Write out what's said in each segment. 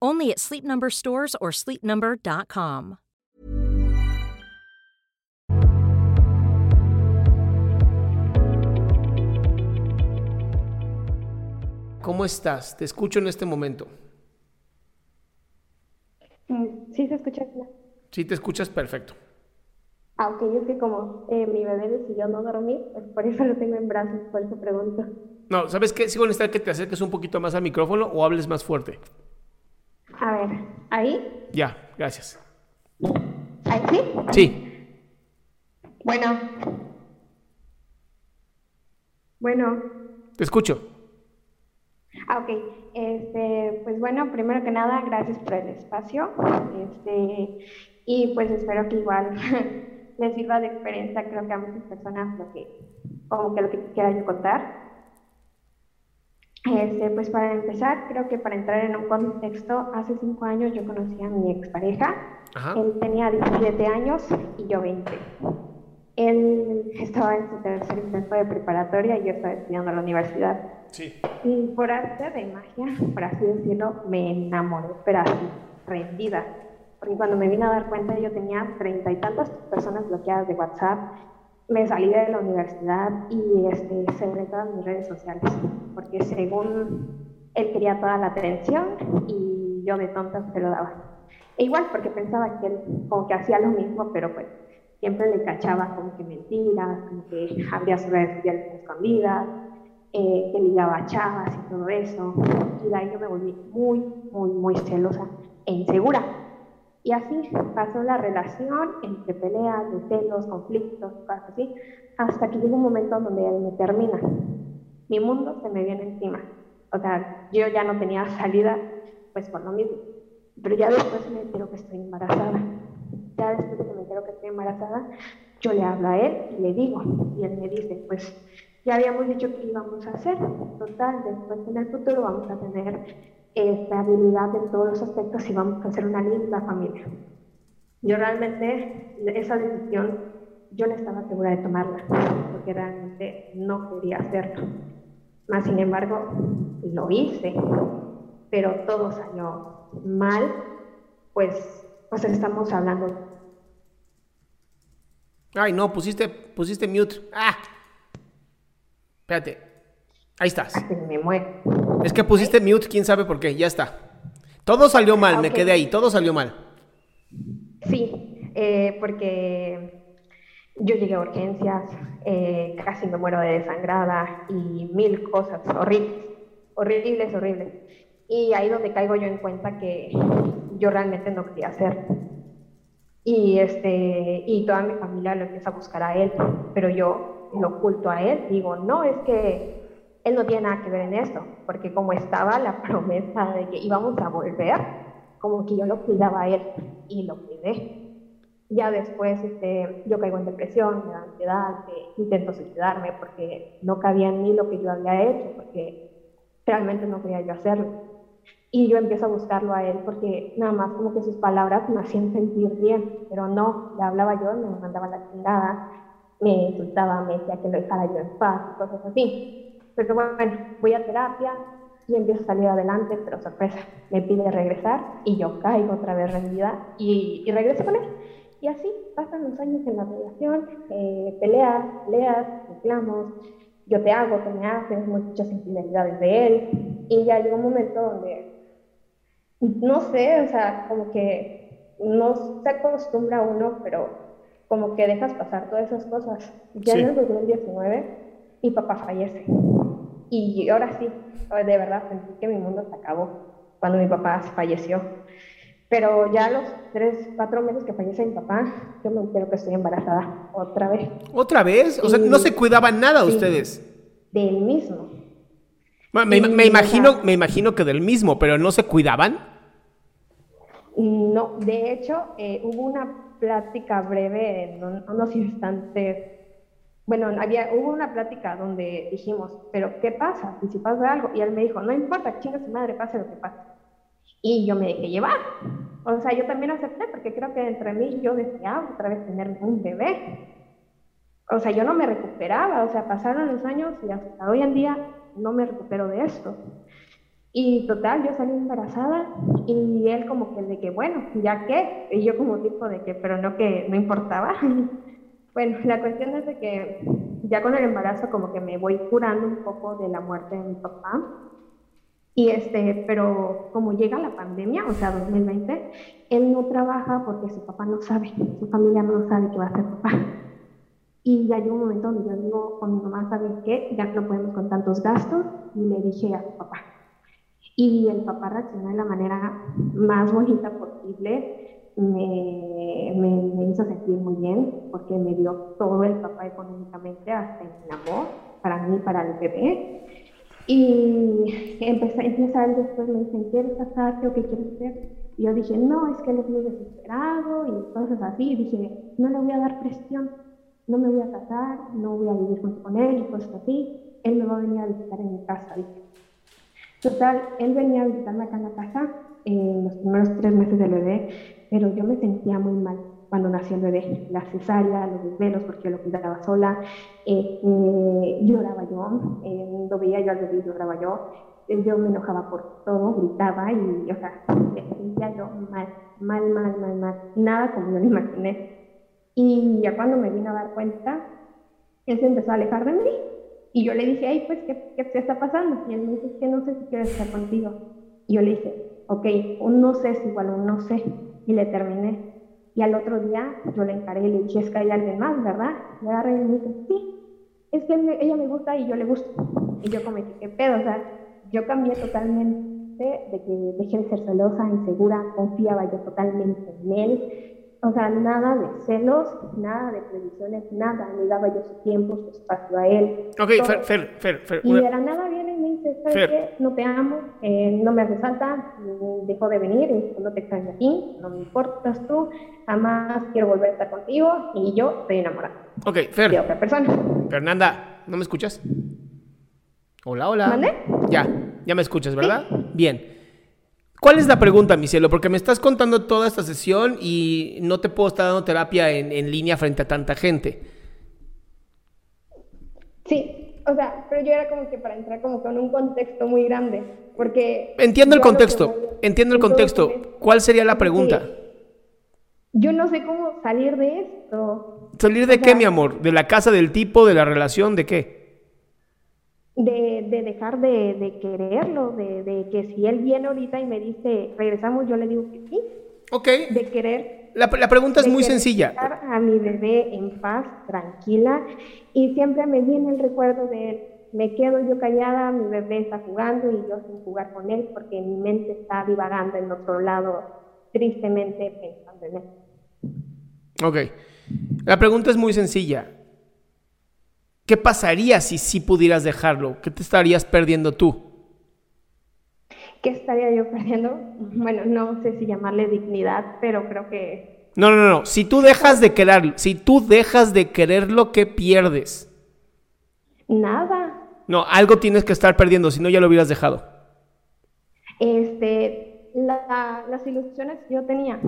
Only at Sleep Number stores or sleepnumber.com. ¿Cómo estás? Te escucho en este momento. Mm, Sí, se escucha. Sí, te escuchas perfecto. Ah, ok, es que como eh, mi bebé decidió no dormir, pues por eso lo tengo en brazos, por eso pregunto. No, ¿sabes qué? Sí voy a necesitar que te acerques un poquito más al micrófono o hables más fuerte. Ver, ¿ahí? Ya, gracias. ¿Ahí sí? Sí, Bueno. Bueno. te escucho. Ah, ok. Este, pues bueno, primero que nada, gracias por el espacio. Este, y pues espero que igual les sirva de experiencia, creo que a muchas personas lo que, como que lo que quiera yo contar. Este, pues para empezar, creo que para entrar en un contexto, hace cinco años yo conocí a mi expareja. Ajá. Él tenía 17 años y yo 20. Él estaba en su tercer intento de preparatoria y yo estaba estudiando en la universidad. Sí. Y por arte de magia, por así decirlo, me enamoré, pero así, rendida. Porque cuando me vine a dar cuenta, yo tenía treinta y tantas personas bloqueadas de WhatsApp. Me salí de la universidad y este, cerré todas mis redes sociales. Porque según él quería toda la atención y yo de tonta se lo daba. E igual, porque pensaba que él como que hacía lo mismo, pero pues siempre le cachaba como que mentiras, como que abría sus redes sociales escondidas eh, que ligaba chavas y todo eso. Y de ahí yo me volví muy, muy, muy celosa e insegura. Y así pasó la relación entre peleas, celos, conflictos, cosas así, hasta que llega un momento donde él me termina. Mi mundo se me viene encima. O sea, yo ya no tenía salida, pues por lo mismo. Pero ya después me entero que estoy embarazada. Ya después de que me entero que estoy embarazada, yo le hablo a él y le digo, y él me dice, pues ya habíamos dicho que íbamos a hacer. Total, después en el futuro vamos a tener estabilidad en todos los aspectos y vamos a hacer una linda familia. Yo realmente esa decisión yo no estaba segura de tomarla porque realmente no quería hacerlo. Más sin embargo, lo hice, pero todo salió mal, pues, pues estamos hablando. Ay, no, pusiste, pusiste mute. Ah. Espérate. Ahí estás. que me muero. Es que pusiste mute, quién sabe por qué. Ya está. Todo salió mal, me Ok. quedé ahí. Todo salió mal. Sí, eh, porque yo llegué a urgencias, eh, casi me muero de desangrada y mil cosas horribles, horribles, horribles. Y ahí donde caigo yo en cuenta que yo realmente no quería hacer. Y, este, y toda mi familia lo empieza a buscar a él, pero yo lo oculto a él. Digo, no, es que él no tiene nada que ver en esto, porque como estaba la promesa de que íbamos a volver, como que yo lo cuidaba a él y lo cuidé. Ya después este, yo caigo en depresión, me da ansiedad, intento suicidarme porque no cabía en mí lo que yo había hecho, porque realmente no quería yo hacerlo. Y yo empiezo a buscarlo a él porque nada más como que sus palabras me hacían sentir bien, pero no, le hablaba yo, me mandaba la chingada me insultaba, me decía que lo dejara yo en paz, cosas así. Pero bueno, voy a terapia y empiezo a salir adelante, pero sorpresa, me pide regresar y yo caigo otra vez rendida y, y regreso con él. Y así pasan los años en la relación, eh, peleas, peleas, reclamos, yo te hago, tú me haces, muchas infidelidades de él. Y ya llegó un momento donde, no sé, o sea, como que no se acostumbra uno, pero como que dejas pasar todas esas cosas. Ya en el 2019, mi papá fallece. Y ahora sí, de verdad sentí que mi mundo se acabó cuando mi papá falleció. Pero ya a los tres, cuatro meses que fallece mi papá, yo me entero que estoy embarazada otra vez. ¿Otra vez? O sea, no se cuidaban nada ustedes. Del mismo. me, imagino, me imagino que del mismo, pero ¿no se cuidaban? No, de hecho, eh, hubo una plática breve en unos instantes. Bueno, había, hubo una plática donde dijimos, pero ¿qué pasa? ¿Y si pasa algo? Y él me dijo, no importa, chinga su madre, pase lo que pase. Y yo me dejé llevar. O sea, yo también acepté porque creo que entre mí yo deseaba otra vez tener un bebé. O sea, yo no me recuperaba, o sea, pasaron los años y hasta hoy en día no me recupero de esto. Y total, yo salí embarazada y él como que de que, bueno, ya qué, y yo como tipo de que, pero no que no importaba. bueno, la cuestión es de que ya con el embarazo como que me voy curando un poco de la muerte de mi papá y este, pero como llega la pandemia, o sea, 2020, él no trabaja porque su papá no sabe, su familia no sabe que va a ser papá. Y ya un momento donde yo digo con mi mamá, ¿sabes qué? Ya no podemos con tantos gastos. Y le dije a su papá. Y el papá reaccionó de la manera más bonita posible. Me, me, me, hizo sentir muy bien porque me dio todo el papá económicamente, hasta el amor, para mí, para el bebé. Y empecé, empieza él después, me dicen, ¿quieres casarte o qué quieres hacer? Y yo dije, no, es que él es muy desesperado y cosas así. Y dije, no le voy a dar presión, no me voy a casar, no voy a vivir junto con él y cosas así. Él me va a venir a visitar en mi casa, dije. Total, él venía a visitarme acá en la casa en los primeros tres meses del bebé, pero yo me sentía muy mal cuando nació el bebé, la cesárea, los desvelos, porque yo lo cuidaba sola, eh, eh, lloraba yo, eh, lo veía yo al bebé, lloraba yo, yo me enojaba por todo, gritaba y, o sea, me sentía yo mal, mal, mal, mal, mal, nada como yo lo imaginé. Y ya cuando me vine a dar cuenta, él se empezó a alejar de mí. Y yo le dije, ay, pues, ¿qué, qué te está pasando? Y él me dice, que no sé si quiero estar contigo. Y yo le dije, ok, un no sé es igual un no sé. Y le terminé. Y al otro día yo le encaré y le dije, es que hay alguien más, ¿verdad? Me agarré y me dice, sí, es que ella me gusta y yo le gusto. Y yo como, ¿qué pedo? O sea, yo cambié totalmente de que dejé de ser celosa, insegura, confiaba yo totalmente en él. O sea, nada de celos, nada de previsiones, nada. Le daba yo su tiempo, su espacio a él. Ok, Fer, Fer, Fer, Fer. Y nada viene y me dice, ¿sabes qué? No te amo, eh, no me hace falta, dejó de venir, no te extraño a ti, no me importas tú, jamás quiero volver a estar contigo y yo estoy enamorada. Ok, Fer. De otra persona. Fernanda, ¿no me escuchas? Hola, hola. ¿Mande? Ya, ya me escuchas, ¿verdad? Bien. ¿Cuál es la pregunta, mi cielo? Porque me estás contando toda esta sesión y no te puedo estar dando terapia en, en línea frente a tanta gente. Sí, o sea, pero yo era como que para entrar como con un contexto muy grande, porque... Entiendo el contexto, entiendo el contexto. ¿Cuál sería la pregunta? Yo no sé cómo salir de esto. ¿Salir de qué, mi amor? ¿De la casa, del tipo, de la relación, de qué? de, de dejar de, de quererlo, de, de, que si él viene ahorita y me dice, regresamos, yo le digo que sí. Ok. De querer. La, la pregunta es muy sencilla. A mi bebé en paz, tranquila, y siempre me viene el recuerdo de él. Me quedo yo callada, mi bebé está jugando y yo sin jugar con él porque mi mente está divagando en otro lado, tristemente pensando en él. Ok. La pregunta es muy sencilla. ¿Qué pasaría si sí pudieras dejarlo? ¿Qué te estarías perdiendo tú? ¿Qué estaría yo perdiendo? Bueno, no sé si llamarle dignidad, pero creo que... No, no, no. Si tú dejas de quererlo, si tú dejas de quererlo, ¿qué pierdes? Nada. No, algo tienes que estar perdiendo, si no ya lo hubieras dejado. Este, las ilusiones que yo tenía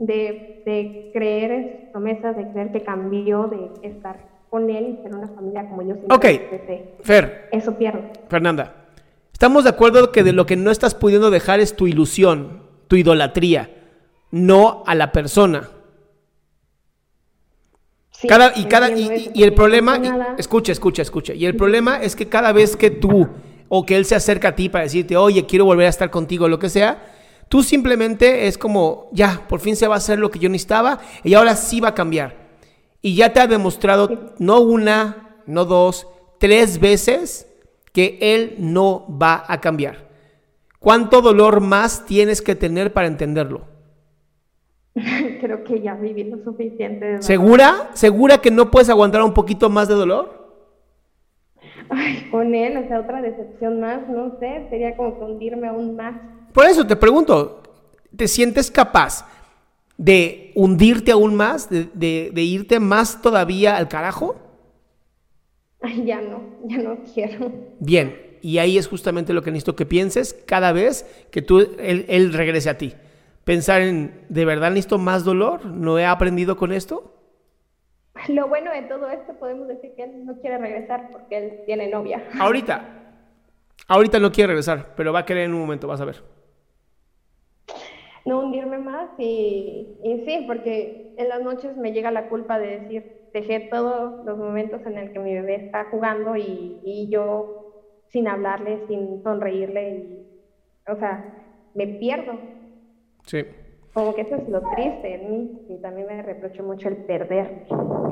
de, de creer en sus promesas, de creer que cambió, de estar con él y ser una familia como yo siempre Ok. Fer, Eso pierdo. Fernanda, estamos de acuerdo que de lo que no estás pudiendo dejar es tu ilusión, tu idolatría, no a la persona. Sí, Cada, y, cada, y, y- el problema, y- escucha, escucha, escucha. Y el problema es que cada vez que tú o que él se acerca a ti para decirte, oye, quiero volver a estar contigo, lo que sea, tú simplemente es como, ya, por fin se va a hacer lo que yo necesitaba y ahora sí va a cambiar. Y ya te ha demostrado, no una, no dos, tres veces que él no va a cambiar. ¿Cuánto dolor más tienes que tener para entenderlo? Creo que ya viví lo suficiente. de dolor. ¿Segura? ¿Segura que no puedes aguantar un poquito más de dolor? Ay, con él, o sea, otra decepción más, no sé, sería como que hundirme aún más. Por eso te pregunto, ¿te sientes capaz de hundirte aún más, de, de- de irte más todavía al carajo? Ay, ya no, ya no quiero. Bien, y ahí es justamente lo que necesito que pienses cada vez que tú, él, él regrese a ti. Pensar en, ¿de verdad necesito más dolor? ¿No he aprendido con esto? Lo bueno de todo esto, podemos decir que él no quiere regresar porque él tiene novia. Ahorita, ahorita no quiere regresar, pero va a querer en un momento, vas a ver. No hundirme más y, y sí, porque en las noches me llega la culpa de decir, dejé todos los momentos en el que mi bebé está jugando y, y yo sin hablarle, sin sonreírle, y, o sea, me pierdo. Sí. Como que eso es lo triste en mí y también me reprocho mucho el perder.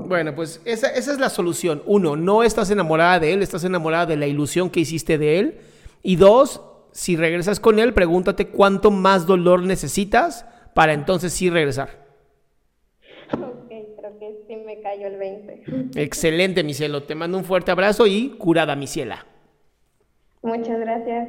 Bueno, pues esa, esa es la solución. Uno, no estás enamorada de él, estás enamorada de la ilusión que hiciste de él. Y dos, si regresas con él, pregúntate cuánto más dolor necesitas para entonces sí regresar. Ok, creo que sí me cayó el 20. Excelente, mi cielo. Te mando un fuerte abrazo y curada, mi ciela. Muchas gracias.